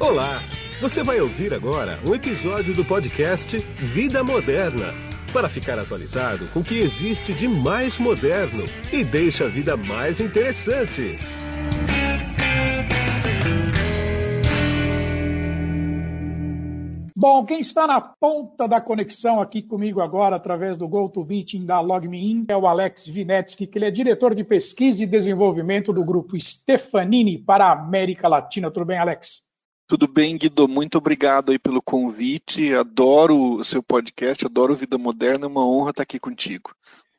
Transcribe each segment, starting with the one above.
Olá! Você vai ouvir agora um episódio do podcast Vida Moderna para ficar atualizado com o que existe de mais moderno e deixa a vida mais interessante. Bom, quem está na ponta da conexão aqui comigo agora, através do GoToMeeting da LogMeIn, é o Alex Vinetsky, que ele é diretor de pesquisa e desenvolvimento do grupo Stefanini para a América Latina. Tudo bem, Alex? Tudo bem, Guido? Muito obrigado aí pelo convite. Adoro o seu podcast, adoro Vida Moderna. É uma honra estar aqui contigo.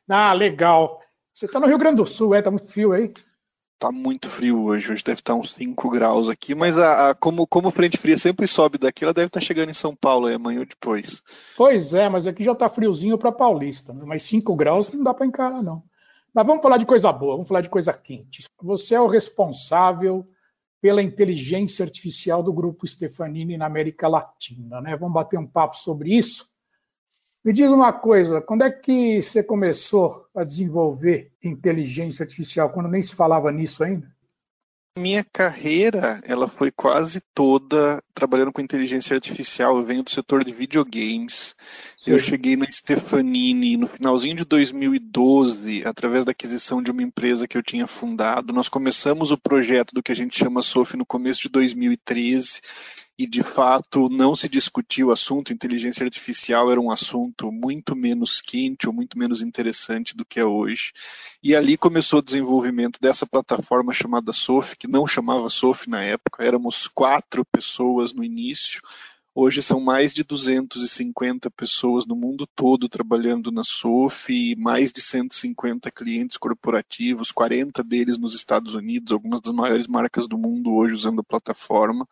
Ah, legal. Você está no Rio Grande do Sul, é? Está muito frio aí? Tá muito frio hoje, hoje deve estar uns 5 graus aqui, mas a, a, como, como frente fria sempre sobe daqui, ela deve estar chegando em São Paulo aí, amanhã ou depois. Pois é, mas aqui já está friozinho para Paulista, né? mas 5 graus não dá para encarar, não. Mas vamos falar de coisa boa, vamos falar de coisa quente. Você é o responsável pela inteligência artificial do grupo Stefanini na América Latina, né? Vamos bater um papo sobre isso. Me diz uma coisa, quando é que você começou a desenvolver inteligência artificial, quando nem se falava nisso ainda? Minha carreira, ela foi quase toda trabalhando com inteligência artificial. Eu venho do setor de videogames. Sim. Eu cheguei na Stefanini no finalzinho de 2012, através da aquisição de uma empresa que eu tinha fundado. Nós começamos o projeto do que a gente chama SOF no começo de 2013 e de fato não se discutiu o assunto, inteligência artificial era um assunto muito menos quente ou muito menos interessante do que é hoje. E ali começou o desenvolvimento dessa plataforma chamada SOF, que não chamava SOF na época, éramos quatro pessoas no início. Hoje são mais de 250 pessoas no mundo todo trabalhando na SOF, mais de 150 clientes corporativos, 40 deles nos Estados Unidos, algumas das maiores marcas do mundo hoje usando a plataforma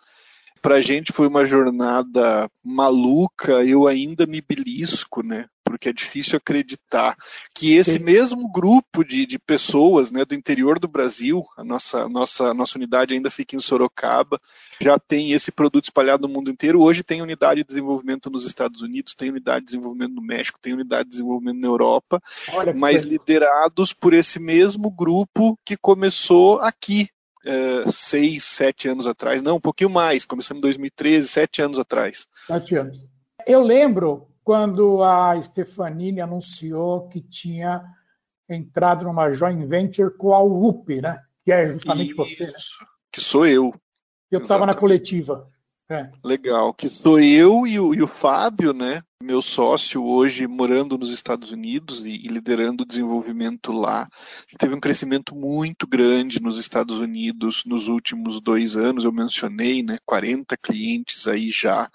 para a gente foi uma jornada maluca, eu ainda me belisco, né? Porque é difícil acreditar que esse Sim. mesmo grupo de, de pessoas né, do interior do Brasil, a nossa, nossa, nossa unidade ainda fica em Sorocaba, já tem esse produto espalhado no mundo inteiro. Hoje tem unidade de desenvolvimento nos Estados Unidos, tem unidade de desenvolvimento no México, tem unidade de desenvolvimento na Europa, Olha, mas liderados por esse mesmo grupo que começou aqui, uh, seis, sete anos atrás, não, um pouquinho mais, começamos em 2013, sete anos atrás. Sete anos. Eu lembro quando a Stefanini anunciou que tinha entrado numa joint venture com a UP, né? Que é justamente Isso, você, né? Que sou eu. Eu estava na coletiva. É. Legal, que sou eu e o, e o, Fábio, né? Meu sócio hoje morando nos Estados Unidos e, e liderando o desenvolvimento lá. Teve um crescimento muito grande nos Estados Unidos nos últimos dois anos. Eu mencionei, né? 40 clientes aí já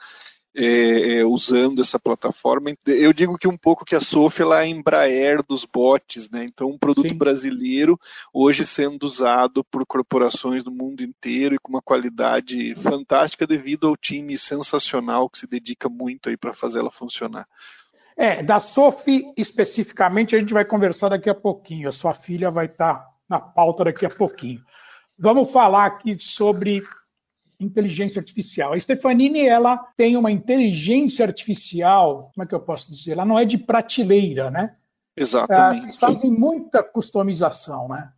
é, é, usando essa plataforma. Eu digo que um pouco que a Sophie ela é a Embraer dos bots, né? Então, um produto Sim. brasileiro hoje sendo usado por corporações do mundo inteiro e com uma qualidade fantástica devido ao time sensacional que se dedica muito aí para fazer ela funcionar. É, da Sophie especificamente a gente vai conversar daqui a pouquinho. A sua filha vai estar na pauta daqui a pouquinho. Vamos falar aqui sobre inteligência artificial. A Stefanini ela tem uma inteligência artificial, como é que eu posso dizer? Ela não é de prateleira, né? Exatamente. Vocês fazem muita customização, né?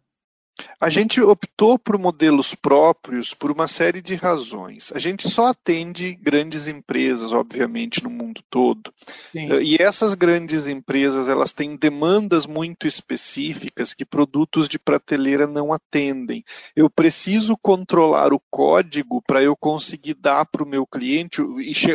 A gente optou por modelos próprios por uma série de razões. A gente só atende grandes empresas, obviamente, no mundo todo. Sim. E essas grandes empresas, elas têm demandas muito específicas que produtos de prateleira não atendem. Eu preciso controlar o código para eu conseguir dar para o meu cliente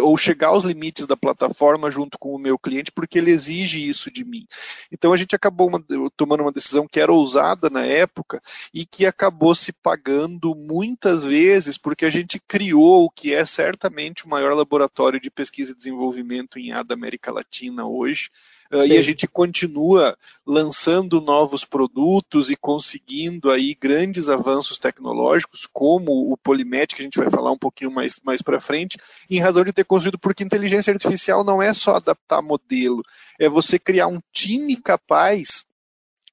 ou chegar aos limites da plataforma junto com o meu cliente, porque ele exige isso de mim. Então a gente acabou uma, tomando uma decisão que era ousada na época e que acabou se pagando muitas vezes porque a gente criou o que é certamente o maior laboratório de pesquisa e desenvolvimento em A da América Latina hoje. Uh, e a gente continua lançando novos produtos e conseguindo aí grandes avanços tecnológicos, como o Polymet, que a gente vai falar um pouquinho mais, mais para frente, em razão de ter construído, porque inteligência artificial não é só adaptar modelo, é você criar um time capaz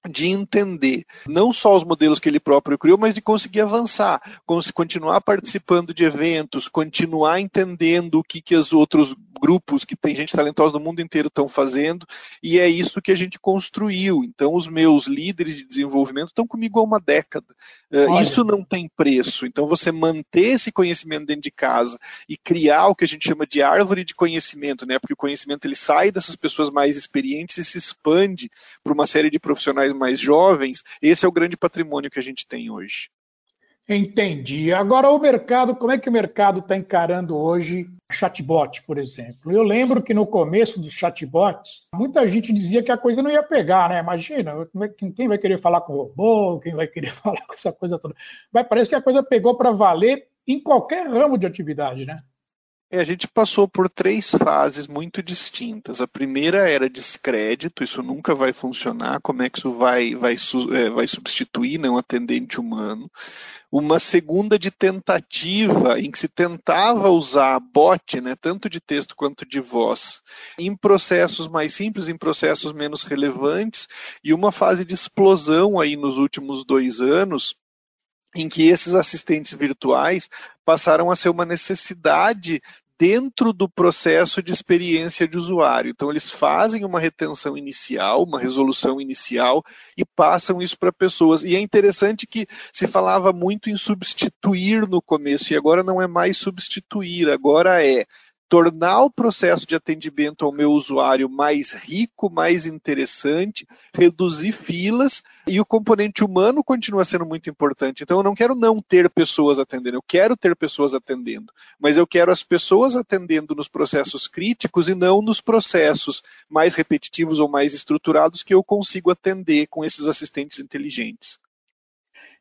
de entender não só os modelos que ele próprio criou, mas de conseguir avançar, continuar participando de eventos, continuar entendendo o que, que os outros grupos que tem gente talentosa do mundo inteiro estão fazendo, e é isso que a gente construiu. Então, os meus líderes de desenvolvimento estão comigo há uma década. Uh, isso não tem preço. Então, você manter esse conhecimento dentro de casa e criar o que a gente chama de árvore de conhecimento, né? Porque o conhecimento ele sai dessas pessoas mais experientes e se expande para uma série de profissionais mais jovens. Esse é o grande patrimônio que a gente tem hoje. Entendi. Agora, o mercado, como é que o mercado está encarando hoje chatbot, por exemplo? Eu lembro que no começo dos chatbots, muita gente dizia que a coisa não ia pegar, né? Imagina, quem vai querer falar com robô, quem vai querer falar com essa coisa toda. Mas parece que a coisa pegou para valer em qualquer ramo de atividade, né? É, a gente passou por três fases muito distintas. A primeira era descrédito, isso nunca vai funcionar, como é que isso vai, vai, é, vai substituir né, um atendente humano. Uma segunda de tentativa, em que se tentava usar bot, né, tanto de texto quanto de voz, em processos mais simples, em processos menos relevantes, e uma fase de explosão aí nos últimos dois anos, em que esses assistentes virtuais passaram a ser uma necessidade dentro do processo de experiência de usuário. Então, eles fazem uma retenção inicial, uma resolução inicial e passam isso para pessoas. E é interessante que se falava muito em substituir no começo, e agora não é mais substituir, agora é tornar o processo de atendimento ao meu usuário mais rico, mais interessante, reduzir filas e o componente humano continua sendo muito importante. Então eu não quero não ter pessoas atendendo, eu quero ter pessoas atendendo, mas eu quero as pessoas atendendo nos processos críticos e não nos processos mais repetitivos ou mais estruturados que eu consigo atender com esses assistentes inteligentes.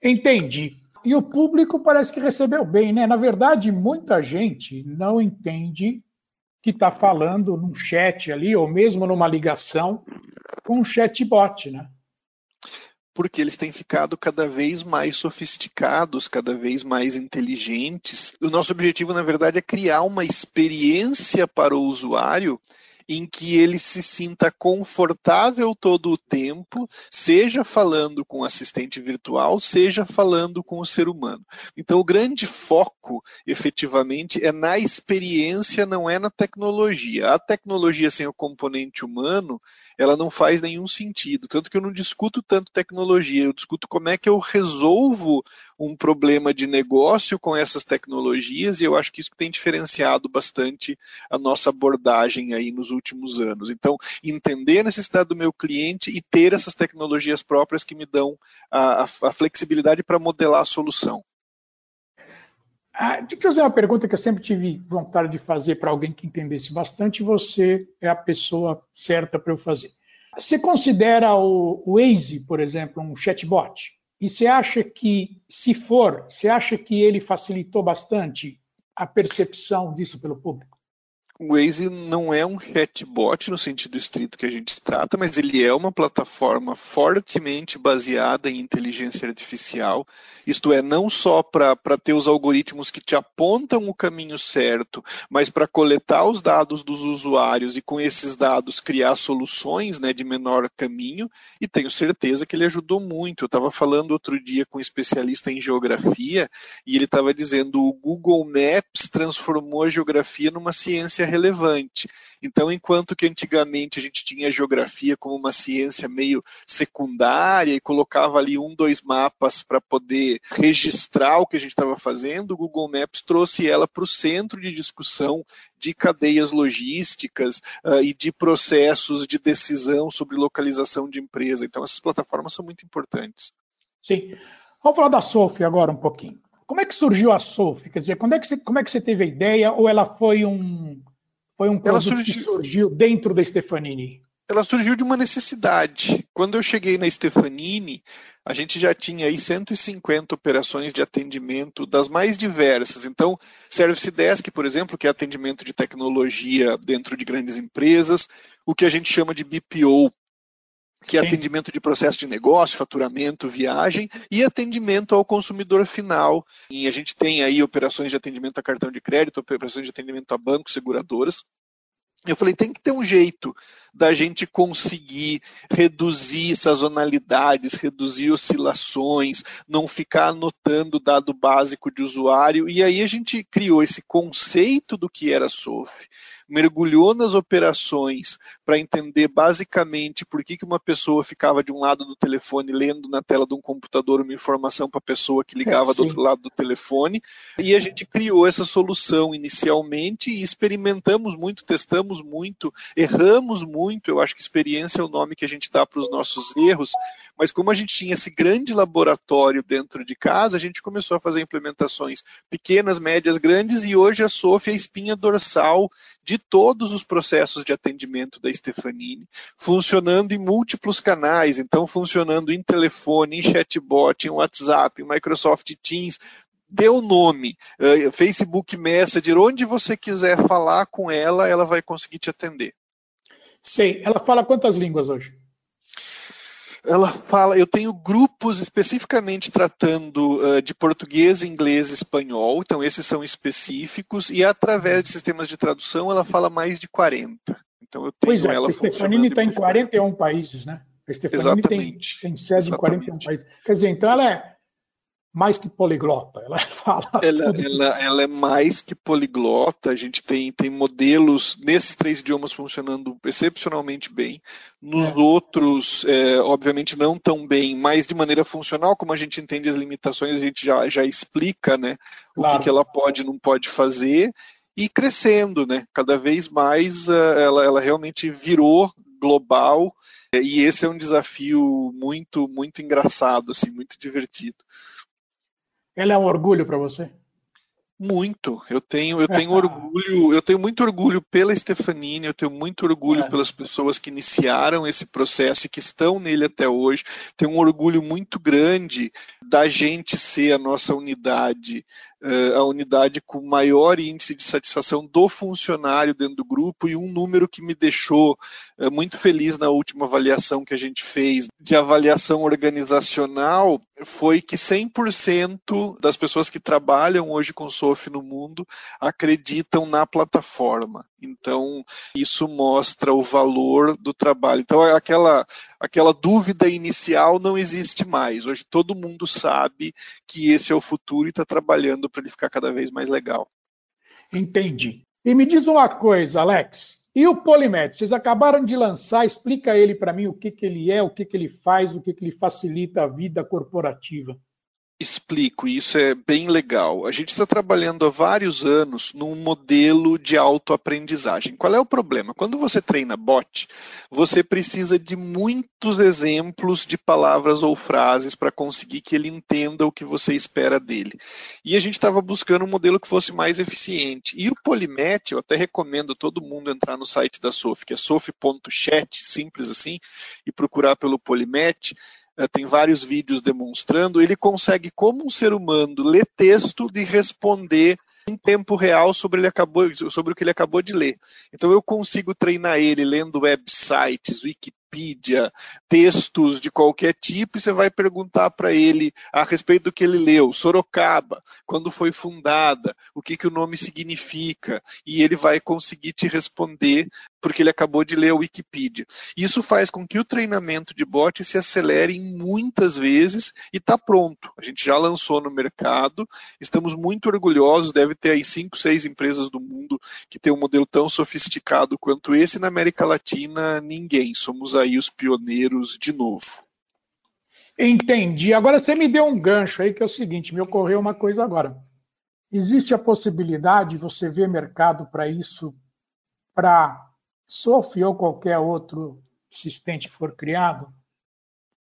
Entendi. E o público parece que recebeu bem, né? Na verdade, muita gente não entende que está falando num chat ali, ou mesmo numa ligação com um chatbot, né? Porque eles têm ficado cada vez mais sofisticados, cada vez mais inteligentes. O nosso objetivo, na verdade, é criar uma experiência para o usuário em que ele se sinta confortável todo o tempo, seja falando com o assistente virtual, seja falando com o ser humano. Então, o grande foco, efetivamente, é na experiência, não é na tecnologia. A tecnologia sem o componente humano, ela não faz nenhum sentido. Tanto que eu não discuto tanto tecnologia, eu discuto como é que eu resolvo um problema de negócio com essas tecnologias, e eu acho que isso tem diferenciado bastante a nossa abordagem aí nos últimos anos. Então, entender a necessidade do meu cliente e ter essas tecnologias próprias que me dão a, a, a flexibilidade para modelar a solução. Ah, deixa eu fazer uma pergunta que eu sempre tive vontade de fazer para alguém que entendesse bastante. Você é a pessoa certa para eu fazer. Você considera o, Waze, por exemplo, um chatbot? E você acha que, se for, você acha que ele facilitou bastante a percepção disso pelo público? O Waze não é um chatbot no sentido estrito que a gente trata, mas ele é uma plataforma fortemente baseada em inteligência artificial. Isto é, não só para ter os algoritmos que te apontam o caminho certo, mas para coletar os dados dos usuários e com esses dados criar soluções né, de menor caminho. E tenho certeza que ele ajudou muito. Eu estava falando outro dia com um especialista em geografia e ele estava dizendo o Google Maps transformou a geografia numa ciência relevante. Então, enquanto que antigamente a gente tinha a geografia como uma ciência meio secundária e colocava ali um, dois mapas para poder registrar o que a gente estava fazendo, o Google Maps trouxe ela para o centro de discussão de cadeias logísticas uh, e de processos de decisão sobre localização de empresa. Então, essas plataformas são muito importantes. Sim. Vamos falar da Sophie agora um pouquinho. Como é que surgiu a Sophie? Quer dizer, quando é que você, como é que você teve a ideia? Ou ela foi um, foi um produto surgiu... que surgiu dentro da Stefanini? Ela surgiu de uma necessidade. Quando eu cheguei na Stefanini, a gente já tinha aí 150 operações de atendimento das mais diversas. Então, Service Desk, por exemplo, que é atendimento de tecnologia dentro de grandes empresas, o que a gente chama de BPO, que é Sim. atendimento de processo de negócio, faturamento, viagem e atendimento ao consumidor final. E a gente tem aí operações de atendimento a cartão de crédito, operações de atendimento a bancos, seguradoras. Eu falei, tem que ter um jeito da gente conseguir reduzir sazonalidades, reduzir oscilações, não ficar anotando dado básico de usuário. E aí a gente criou esse conceito do que era SOF mergulhou nas operações para entender basicamente por que, que uma pessoa ficava de um lado do telefone lendo na tela de um computador uma informação para a pessoa que ligava é, do outro lado do telefone. E a gente criou essa solução inicialmente e experimentamos muito, testamos muito, erramos muito. Eu acho que experiência é o nome que a gente dá para os nossos erros, mas como a gente tinha esse grande laboratório dentro de casa, a gente começou a fazer implementações pequenas, médias, grandes, e hoje a Sofia é a espinha dorsal de todos os processos de atendimento da Stefanini, funcionando em múltiplos canais, então funcionando em telefone, em chatbot, em WhatsApp, em Microsoft Teams, o nome, uh, Facebook Messenger, onde você quiser falar com ela, ela vai conseguir te atender. Sei. Ela fala quantas línguas hoje? Ela fala, eu tenho grupos especificamente tratando uh, de português, inglês e espanhol, então esses são específicos, e através de sistemas de tradução ela fala mais de 40. Então eu tenho pois é, ela a Stefanini está em 41 países, né? A Stefanini Exatamente. Tem, tem sede Exatamente. em 41 países. Quer dizer, então ela é mais que poliglota, ela fala. Ela, ela, ela, é mais que poliglota, a gente tem, tem modelos nesses três idiomas funcionando excepcionalmente bem, nos é. outros, é, obviamente, não tão bem, mas de maneira funcional, como a gente entende as limitações, a gente já, já explica né, claro. o que, que ela pode e não pode fazer, e crescendo, né? Cada vez mais é, ela, ela realmente virou global e esse é um desafio muito muito engraçado, assim, muito divertido. Ela é um orgulho para você? Muito. Eu tenho, eu tenho orgulho, eu tenho muito orgulho pela Stefanini, eu tenho muito orgulho é. pelas pessoas que iniciaram esse processo e que estão nele até hoje. Tenho um orgulho muito grande da gente ser a nossa unidade eh, a unidade com maior índice de satisfação do funcionário dentro do grupo e um número que me deixou eh, muito feliz na última avaliação que a gente fez de avaliação organizacional foi que 100% das pessoas que trabalham hoje com SOF no mundo acreditam na plataforma. Então, isso mostra o valor do trabalho. Então, aquela, aquela dúvida inicial não existe mais. Hoje todo mundo sabe que esse é o futuro e está trabalhando para ele ficar cada vez mais legal. Entendi. E me diz uma coisa, Alex. E o Polimet? Vocês acabaram de lançar, explica ele para mim o que, que ele é, o que, que ele faz, o que, que ele facilita a vida corporativa. Explico, isso é bem legal. A gente está trabalhando há vários anos num modelo de autoaprendizagem. Qual é o problema? Quando você treina bot, você precisa de muitos exemplos de palavras ou frases para conseguir que ele entenda o que você espera dele. E a gente estava buscando um modelo que fosse mais eficiente. E o Polymet, eu até recomendo todo mundo entrar no site da Sof, que é sof.chat, simples assim, e procurar pelo Polymet é, tem vários vídeos demonstrando, ele consegue, como um ser humano, ler texto e responder em tempo real sobre, ele acabou, sobre o que ele acabou de ler. Então eu consigo treinar ele lendo websites, Wikipedia, textos de qualquer tipo, e você vai perguntar para ele a respeito do que ele leu, Sorocaba, quando foi fundada, o que, que o nome significa, e ele vai conseguir te responder porque ele acabou de ler a Wikipedia. Isso faz com que o treinamento de bot se acelere em muitas vezes e está pronto. A gente já lançou no mercado, estamos muito orgulhosos, deve ter aí cinco, seis empresas do mundo que tem um modelo tão sofisticado quanto esse, na América Latina ninguém. Somos aí os pioneiros de novo. Entendi. Agora você me deu um gancho aí que é o seguinte, me ocorreu uma coisa agora. Existe a possibilidade de você ver mercado para isso, para Sophie ou qualquer outro assistente que for criado,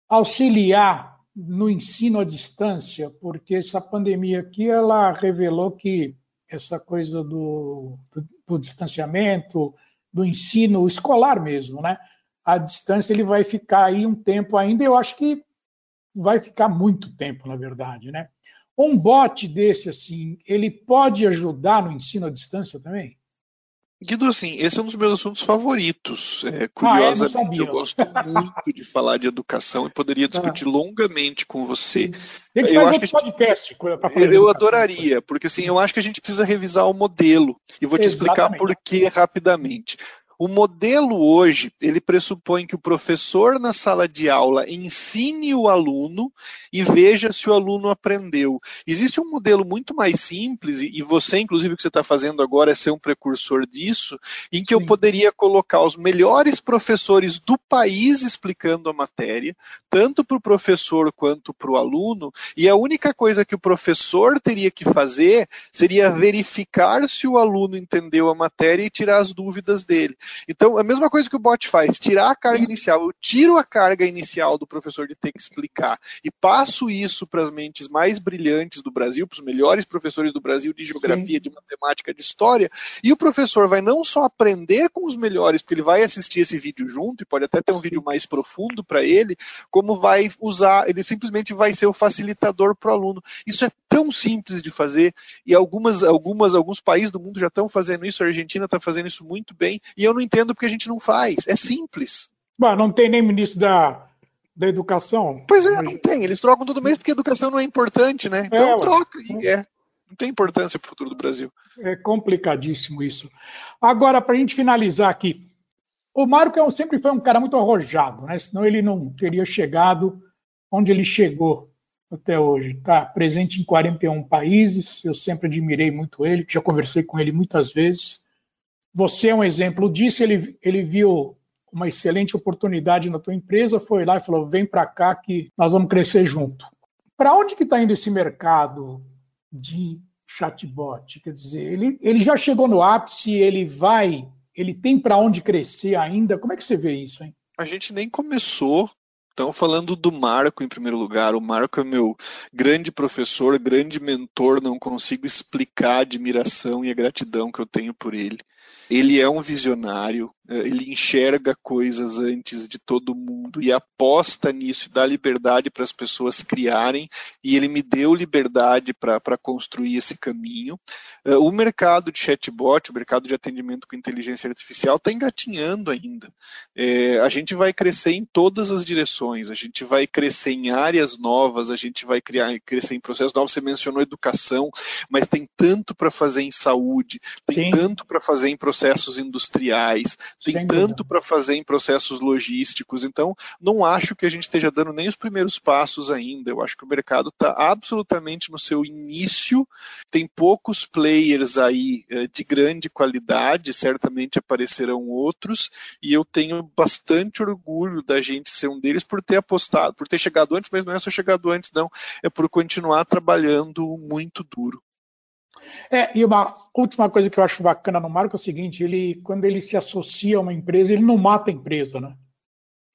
auxiliar no ensino à distância, porque essa pandemia aqui ela revelou que essa coisa do, do, do distanciamento, do ensino escolar mesmo, né? A distância ele vai ficar aí um tempo ainda, eu acho que vai ficar muito tempo, na verdade, né? Um bot desse assim, ele pode ajudar no ensino à distância também? Guido, assim, esse é um dos meus assuntos favoritos. É, curiosamente, ah, eu, eu, gosto muito de falar de educação e poderia discutir ah. longamente com você. eu acho que a gente, podcast eu, eu adoraria, porque assim, eu acho que a gente precisa revisar o modelo e vou te Exatamente. explicar por que rapidamente. O modelo hoje, ele pressupõe que o professor na sala de aula ensine o aluno e veja se o aluno aprendeu. Existe um modelo muito mais simples, e você, inclusive, o que você está fazendo agora é ser um precursor disso, em que Sim. eu poderia colocar os melhores professores do país explicando a matéria, tanto para o professor quanto para o aluno, e a única coisa que o professor teria que fazer seria verificar se o aluno entendeu a matéria e tirar as dúvidas dele. Então, a mesma coisa que o bot faz, tirar a carga inicial. Eu tiro a carga inicial do professor de ter que explicar e passo isso para as mentes mais brilhantes do Brasil, para os melhores professores do Brasil de geografia, Sim. de matemática, de história, e o professor vai não só aprender com os melhores, porque ele vai assistir esse vídeo junto e pode até ter um vídeo mais profundo para ele, como vai usar, ele simplesmente vai ser o facilitador para o aluno. Isso é tão simples de fazer e algumas, algumas, alguns países do mundo já estão fazendo isso, a Argentina está fazendo isso muito bem, e eu não entendo porque a gente não faz. É simples. Bah, não tem nem ministro da, da educação. Pois é, não tem. Eles trocam todo mês porque a educação não é importante, né? Então é, troca. E é. Não tem importância para o futuro do Brasil. É complicadíssimo isso. Agora, para a gente finalizar aqui, o Marco é sempre foi um cara muito arrojado, né? Senão ele não teria chegado onde ele chegou até hoje. Está presente em 41 países. Eu sempre admirei muito ele, já conversei com ele muitas vezes. Você é um exemplo disso. Ele, ele viu uma excelente oportunidade na tua empresa, foi lá e falou: vem para cá que nós vamos crescer junto. Para onde que está indo esse mercado de chatbot? Quer dizer, ele, ele já chegou no ápice, ele vai, ele tem para onde crescer ainda? Como é que você vê isso, hein? A gente nem começou então, falando do Marco em primeiro lugar, o Marco é meu grande professor, grande mentor, não consigo explicar a admiração e a gratidão que eu tenho por ele. Ele é um visionário, eh, ele enxerga coisas antes de todo mundo e aposta nisso e dá liberdade para as pessoas criarem, e ele me deu liberdade para construir esse caminho. Eh, o mercado de chatbot, o mercado de atendimento com inteligência artificial, está engatinhando ainda. É, a gente vai crescer em todas as direções, a gente vai crescer em áreas novas, a gente vai criar, crescer em processos novos. Você mencionou educação, mas tem tanto para fazer em saúde, tem Sim. tanto para fazer em processos industriais, tem Sem tanto para fazer em processos logísticos. Então, não acho que a gente esteja dando nem os primeiros passos ainda. Eu acho que o mercado está absolutamente no seu início, tem poucos players aí eh, de grande qualidade, certamente aparecerão outros, e eu tenho bastante orgulho da gente ser um deles por ter apostado, por ter chegado antes, mas não é só chegado antes, não, é por continuar trabalhando muito duro. É, e uma última coisa que eu acho bacana no Marco é o seguinte: ele, quando ele se associa a uma empresa, ele não mata a empresa, né?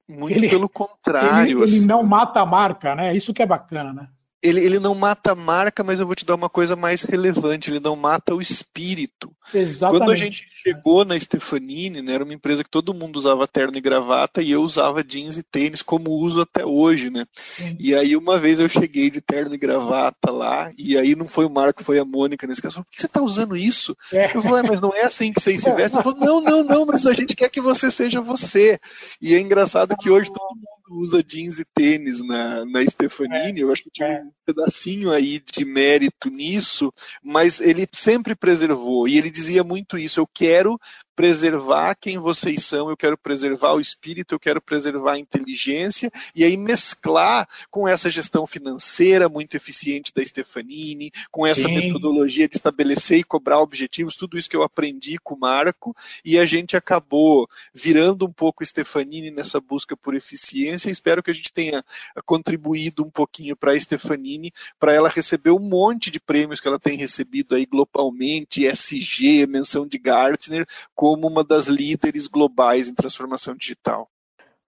Muito ele, pelo contrário. Ele, assim. ele não mata a marca, né? Isso que é bacana, né? Ele, ele não mata a marca, mas eu vou te dar uma coisa mais relevante, ele não mata o espírito. Exatamente. Quando a gente chegou na Stefanini, né, era uma empresa que todo mundo usava terno e gravata e eu usava jeans e tênis como uso até hoje, né? Sim. E aí uma vez eu cheguei de terno e gravata lá, e aí não foi o Marco, foi a Mônica nesse caso, por que você está usando isso? É. Eu falei, mas não é assim que vocês se vestem? Eu falei, não, não, não, mas a gente quer que você seja você. E é engraçado que hoje todo mundo usa jeans e tênis na, na Stefanini, é, eu acho que tinha é. Pedacinho aí de mérito nisso, mas ele sempre preservou, e ele dizia muito isso, eu quero preservar quem vocês são, eu quero preservar o espírito, eu quero preservar a inteligência, e aí mesclar com essa gestão financeira muito eficiente da Stefanini, com essa Sim. metodologia de estabelecer e cobrar objetivos, tudo isso que eu aprendi com o Marco, e a gente acabou virando um pouco Stefanini nessa busca por eficiência, espero que a gente tenha contribuído um pouquinho para a Stefanini, para ela receber um monte de prêmios que ela tem recebido aí globalmente, SG, menção de Gartner, como uma das líderes globais em transformação digital.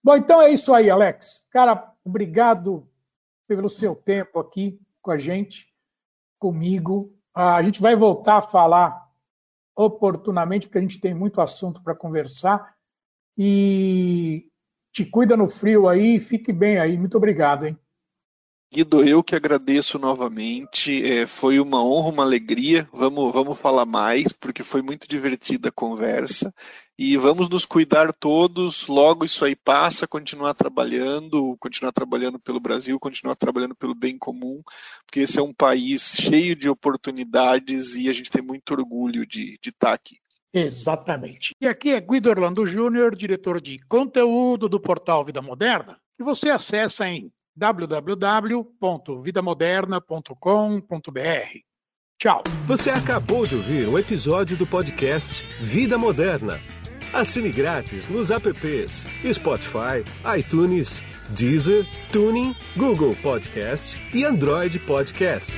Bom, então é isso aí, Alex. Cara, obrigado pelo seu tempo aqui com a gente, comigo. A gente vai voltar a falar oportunamente, porque a gente tem muito assunto para conversar. E te cuida no frio aí, fique bem aí. Muito obrigado, hein? Guido, eu que agradeço novamente. É, foi uma honra, uma alegria. Vamos, vamos falar mais, porque foi muito divertida a conversa. E vamos nos cuidar todos. Logo isso aí passa, continuar trabalhando, continuar trabalhando pelo Brasil, continuar trabalhando pelo bem comum, porque esse é um país cheio de oportunidades e a gente tem muito orgulho de, de estar aqui. Exatamente. E aqui é Guido Orlando Júnior, diretor de conteúdo do portal Vida Moderna, que você acessa em www.vidamoderna.com.br. Tchau. Você acabou de ouvir um episódio do podcast Vida Moderna. Assine grátis nos apps Spotify, iTunes, Deezer, Tuning, Google Podcast e Android Podcast.